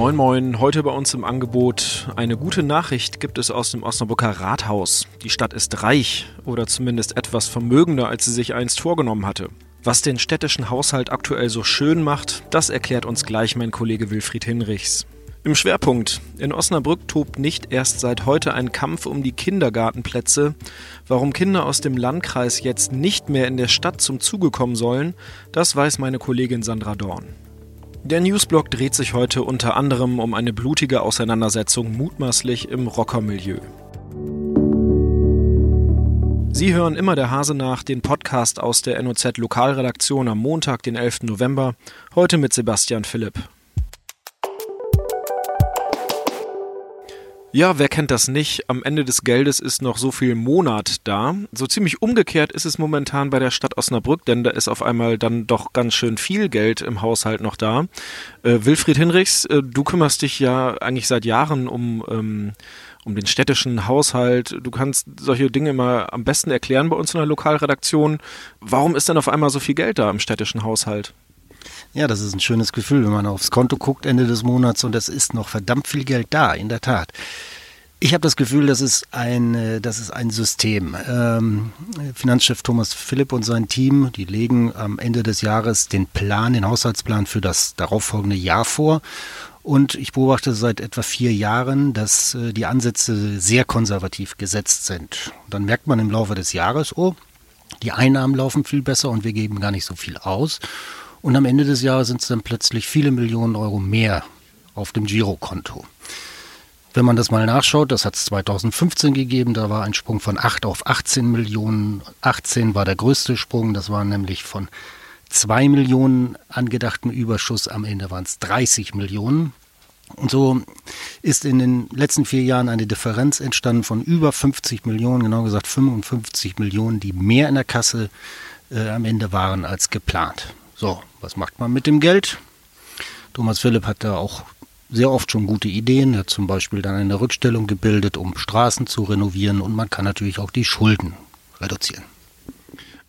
Moin Moin, heute bei uns im Angebot eine gute Nachricht gibt es aus dem Osnabrücker Rathaus. Die Stadt ist reich oder zumindest etwas vermögender, als sie sich einst vorgenommen hatte. Was den städtischen Haushalt aktuell so schön macht, das erklärt uns gleich mein Kollege Wilfried Hinrichs. Im Schwerpunkt. In Osnabrück tobt nicht erst seit heute ein Kampf um die Kindergartenplätze. Warum Kinder aus dem Landkreis jetzt nicht mehr in der Stadt zum Zuge kommen sollen, das weiß meine Kollegin Sandra Dorn. Der Newsblog dreht sich heute unter anderem um eine blutige Auseinandersetzung mutmaßlich im Rockermilieu. Sie hören immer der Hase nach, den Podcast aus der NOZ Lokalredaktion am Montag, den 11. November, heute mit Sebastian Philipp. Ja, wer kennt das nicht? Am Ende des Geldes ist noch so viel Monat da. So ziemlich umgekehrt ist es momentan bei der Stadt Osnabrück, denn da ist auf einmal dann doch ganz schön viel Geld im Haushalt noch da. Äh, Wilfried Hinrichs, äh, du kümmerst dich ja eigentlich seit Jahren um, ähm, um den städtischen Haushalt. Du kannst solche Dinge immer am besten erklären bei uns in der Lokalredaktion. Warum ist denn auf einmal so viel Geld da im städtischen Haushalt? Ja, das ist ein schönes Gefühl, wenn man aufs Konto guckt Ende des Monats und es ist noch verdammt viel Geld da, in der Tat. Ich habe das Gefühl, das ist ein, äh, das ist ein System. Ähm, Finanzchef Thomas Philipp und sein Team, die legen am Ende des Jahres den Plan, den Haushaltsplan für das darauffolgende Jahr vor. Und ich beobachte seit etwa vier Jahren, dass äh, die Ansätze sehr konservativ gesetzt sind. Und dann merkt man im Laufe des Jahres, oh, die Einnahmen laufen viel besser und wir geben gar nicht so viel aus. Und am Ende des Jahres sind es dann plötzlich viele Millionen Euro mehr auf dem Girokonto. Wenn man das mal nachschaut, das hat es 2015 gegeben, da war ein Sprung von 8 auf 18 Millionen. 18 war der größte Sprung, das war nämlich von 2 Millionen angedachten Überschuss, am Ende waren es 30 Millionen. Und so ist in den letzten vier Jahren eine Differenz entstanden von über 50 Millionen, genau gesagt 55 Millionen, die mehr in der Kasse äh, am Ende waren als geplant. So, was macht man mit dem Geld? Thomas Philipp hat da auch sehr oft schon gute Ideen. Er hat zum Beispiel dann eine Rückstellung gebildet, um Straßen zu renovieren und man kann natürlich auch die Schulden reduzieren.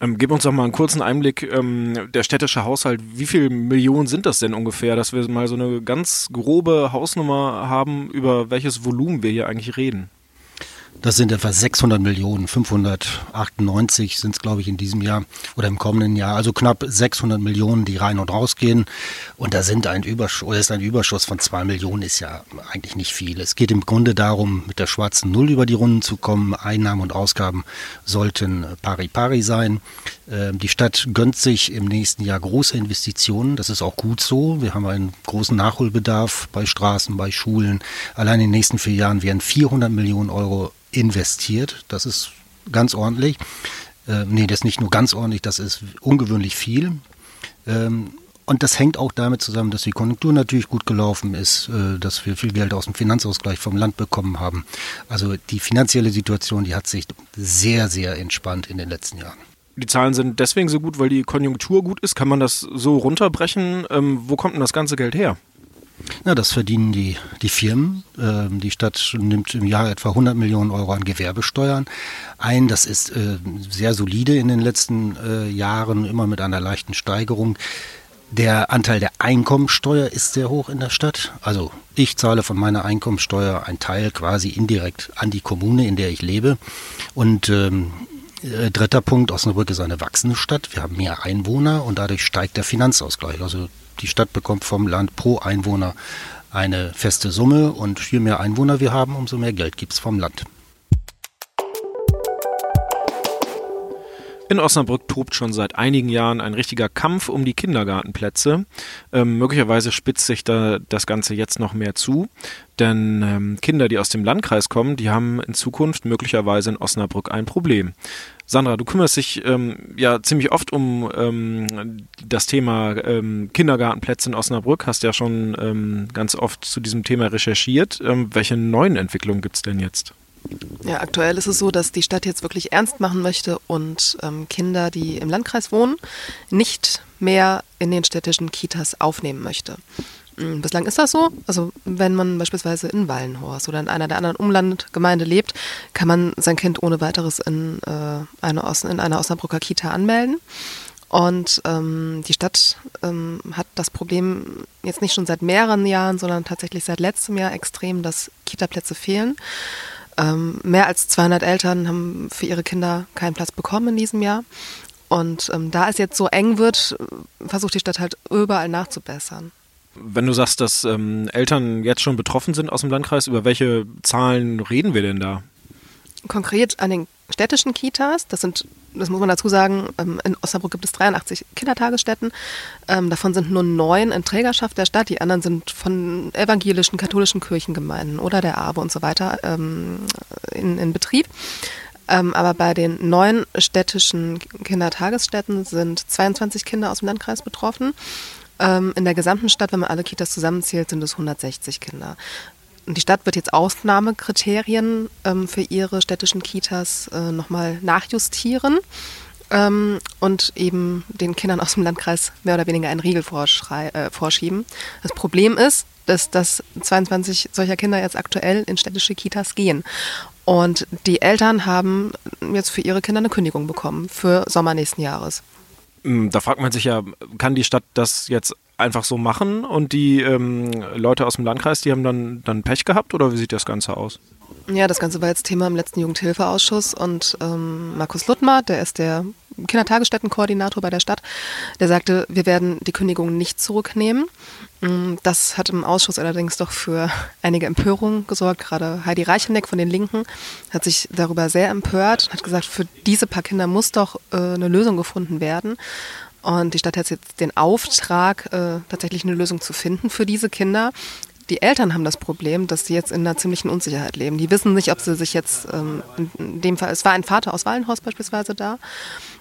Ähm, gib uns doch mal einen kurzen Einblick, ähm, der städtische Haushalt, wie viele Millionen sind das denn ungefähr, dass wir mal so eine ganz grobe Hausnummer haben, über welches Volumen wir hier eigentlich reden? Das sind etwa 600 Millionen, 598 sind es, glaube ich, in diesem Jahr oder im kommenden Jahr. Also knapp 600 Millionen, die rein und rausgehen. Und da sind ein Überschuss, oder ist ein Überschuss von zwei Millionen, ist ja eigentlich nicht viel. Es geht im Grunde darum, mit der schwarzen Null über die Runden zu kommen. Einnahmen und Ausgaben sollten pari pari sein. Ähm, die Stadt gönnt sich im nächsten Jahr große Investitionen. Das ist auch gut so. Wir haben einen großen Nachholbedarf bei Straßen, bei Schulen. Allein in den nächsten vier Jahren werden 400 Millionen Euro investiert. Das ist ganz ordentlich. Äh, nee, das ist nicht nur ganz ordentlich, das ist ungewöhnlich viel. Ähm, und das hängt auch damit zusammen, dass die Konjunktur natürlich gut gelaufen ist, äh, dass wir viel Geld aus dem Finanzausgleich vom Land bekommen haben. Also die finanzielle Situation, die hat sich sehr, sehr entspannt in den letzten Jahren. Die Zahlen sind deswegen so gut, weil die Konjunktur gut ist. Kann man das so runterbrechen? Ähm, wo kommt denn das ganze Geld her? Na, das verdienen die, die Firmen. Ähm, die Stadt nimmt im Jahr etwa 100 Millionen Euro an Gewerbesteuern ein. Das ist äh, sehr solide in den letzten äh, Jahren, immer mit einer leichten Steigerung. Der Anteil der Einkommensteuer ist sehr hoch in der Stadt. Also ich zahle von meiner Einkommensteuer einen Teil quasi indirekt an die Kommune, in der ich lebe. Und ähm, äh, dritter Punkt, Osnabrück ist eine wachsende Stadt. Wir haben mehr Einwohner und dadurch steigt der Finanzausgleich. Also die Stadt bekommt vom Land pro Einwohner eine feste Summe und je mehr Einwohner wir haben, umso mehr Geld gibt es vom Land. In Osnabrück tobt schon seit einigen Jahren ein richtiger Kampf um die Kindergartenplätze. Ähm, möglicherweise spitzt sich da das Ganze jetzt noch mehr zu, denn ähm, Kinder, die aus dem Landkreis kommen, die haben in Zukunft möglicherweise in Osnabrück ein Problem. Sandra, du kümmerst dich ähm, ja ziemlich oft um ähm, das Thema ähm, Kindergartenplätze in Osnabrück, hast ja schon ähm, ganz oft zu diesem Thema recherchiert. welche neuen Entwicklungen gibt es denn jetzt? Ja, aktuell ist es so, dass die Stadt jetzt wirklich ernst machen möchte und ähm, Kinder, die im Landkreis wohnen, nicht mehr in den städtischen Kitas aufnehmen möchte. Mm, bislang ist das so. Also wenn man beispielsweise in Wallenhorst oder in einer der anderen Umlandgemeinde lebt, kann man sein Kind ohne weiteres in, äh, eine, Os in einer Osnabrücker Kita anmelden. Und ähm, die Stadt ähm, hat das Problem jetzt nicht schon seit mehreren Jahren, sondern tatsächlich seit letztem Jahr extrem, dass Kita-Plätze fehlen. Ähm, mehr als 200 Eltern haben für ihre Kinder keinen Platz bekommen in diesem Jahr. Und ähm, da es jetzt so eng wird, versucht die Stadt halt überall nachzubessern. Wenn du sagst, dass ähm, Eltern jetzt schon betroffen sind aus dem Landkreis, über welche Zahlen reden wir denn da? Konkret an den städtischen Kitas, das sind, das muss man dazu sagen, ähm, in Osnabrück gibt es 83 Kindertagesstätten. Ähm, davon sind nur neun in Trägerschaft der Stadt, die anderen sind von evangelischen, katholischen Kirchengemeinden oder der ABE und so weiter ähm, in, in Betrieb. Aber bei den neuen städtischen Kindertagesstätten sind 22 Kinder aus dem Landkreis betroffen. Ähm, in der gesamten Stadt, wenn man alle Kitas zusammenzählt, sind es 160 Kinder. Und die Stadt wird jetzt Ausnahmekriterien ähm, für ihre städtischen Kitas äh, nochmal nachjustieren ähm, und eben den Kindern aus dem Landkreis mehr oder weniger einen Riegel äh, vorschieben. Das Problem ist, dass, dass 22 solcher Kinder jetzt aktuell in städtische Kitas gehen. Und die Eltern haben jetzt für ihre Kinder eine Kündigung bekommen für Sommer nächsten Jahres. Hm, da fragt man sich ja, kann die Stadt das jetzt einfach so machen und die ähm, Leute aus dem Landkreis, die haben dann, dann Pech gehabt oder wie sieht das Ganze aus? Ja, das Ganze war jetzt Thema im letzten Jugendhilfeausschuss und ähm, Markus Luttmer, der ist der Kindertagesstättenkoordinator bei der Stadt, der sagte, wir werden die Kündigung nicht zurücknehmen. Mm, das hat im Ausschuss allerdings doch für einige Empörungen gesorgt. Gerade Heidi Reicheneck von den Linken hat sich darüber sehr empört und hat gesagt, für diese paar Kinder muss doch äh, eine Lösung gefunden werden. Und die Stadt hat jetzt den Auftrag, äh, tatsächlich eine Lösung zu finden für diese Kinder die Eltern haben das Problem, dass sie jetzt in einer ziemlichen Unsicherheit leben. Die wissen nicht, ob sie sich jetzt, ähm, in dem Fall, es war ein Vater aus Wallenhorst beispielsweise da,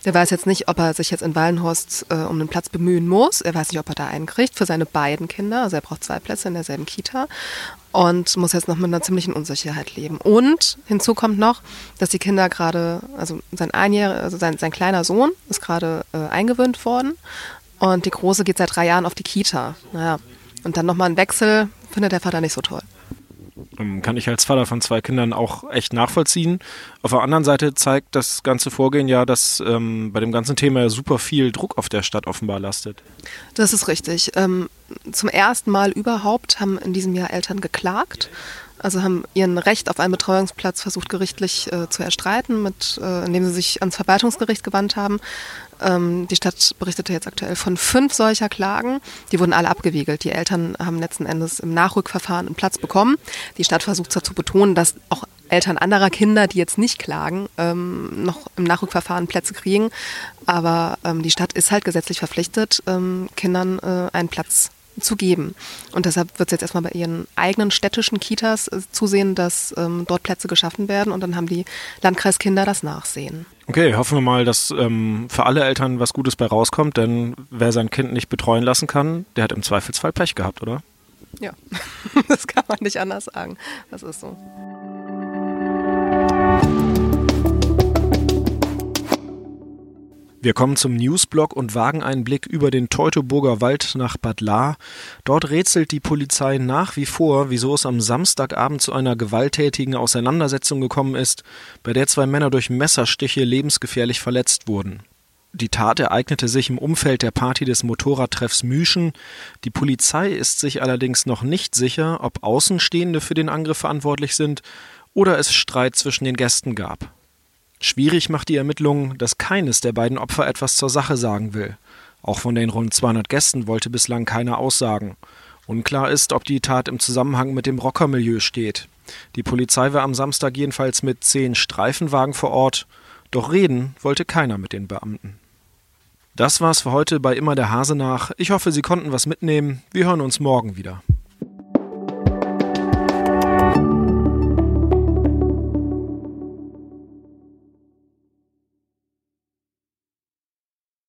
der weiß jetzt nicht, ob er sich jetzt in Wallenhorst äh, um einen Platz bemühen muss. Er weiß nicht, ob er da einen kriegt für seine beiden Kinder. Also er braucht zwei Plätze in derselben Kita und muss jetzt noch mit einer ziemlichen Unsicherheit leben. Und hinzu kommt noch, dass die Kinder gerade, also sein einjähriger, also sein, sein kleiner Sohn ist gerade äh, eingewöhnt worden und die Große geht seit drei Jahren auf die Kita. Naja, und dann nochmal ein Wechsel findet der Vater nicht so toll. Ähm, kann ich als Vater von zwei Kindern auch echt nachvollziehen. Auf der anderen Seite zeigt das ganze Vorgehen ja, dass ähm, bei dem ganzen Thema super viel Druck auf der Stadt offenbar lastet. Das ist richtig. Ähm, zum ersten Mal überhaupt haben in diesem Jahr Eltern geklagt. Also haben ihren Recht auf einen Betreuungsplatz versucht gerichtlich äh, zu erstreiten, mit, äh, indem sie sich ans Verwaltungsgericht gewandt haben. Ähm, die Stadt berichtete jetzt aktuell von fünf solcher Klagen. Die wurden alle abgewiegelt. Die Eltern haben letzten Endes im Nachrückverfahren einen Platz bekommen. Die Stadt versucht zwar zu betonen, dass auch Eltern anderer Kinder, die jetzt nicht klagen, ähm, noch im Nachrückverfahren Plätze kriegen. Aber ähm, die Stadt ist halt gesetzlich verpflichtet, ähm, Kindern äh, einen Platz zu geben. Und deshalb wird es jetzt erstmal bei ihren eigenen städtischen Kitas äh, zusehen, dass ähm, dort Plätze geschaffen werden und dann haben die Landkreiskinder das Nachsehen. Okay, hoffen wir mal, dass ähm, für alle Eltern was Gutes bei rauskommt, denn wer sein Kind nicht betreuen lassen kann, der hat im Zweifelsfall Pech gehabt, oder? Ja, das kann man nicht anders sagen. Das ist so. Wir kommen zum Newsblock und wagen einen Blick über den Teutoburger Wald nach Bad Lahr. Dort rätselt die Polizei nach wie vor, wieso es am Samstagabend zu einer gewalttätigen Auseinandersetzung gekommen ist, bei der zwei Männer durch Messerstiche lebensgefährlich verletzt wurden. Die Tat ereignete sich im Umfeld der Party des Motorradtreffs Müschen. Die Polizei ist sich allerdings noch nicht sicher, ob Außenstehende für den Angriff verantwortlich sind oder es Streit zwischen den Gästen gab. Schwierig macht die Ermittlung, dass keines der beiden Opfer etwas zur Sache sagen will. Auch von den rund 200 Gästen wollte bislang keiner aussagen. Unklar ist, ob die Tat im Zusammenhang mit dem Rockermilieu steht. Die Polizei war am Samstag jedenfalls mit zehn Streifenwagen vor Ort, doch reden wollte keiner mit den Beamten. Das war's für heute bei Immer der Hase nach. Ich hoffe, Sie konnten was mitnehmen. Wir hören uns morgen wieder.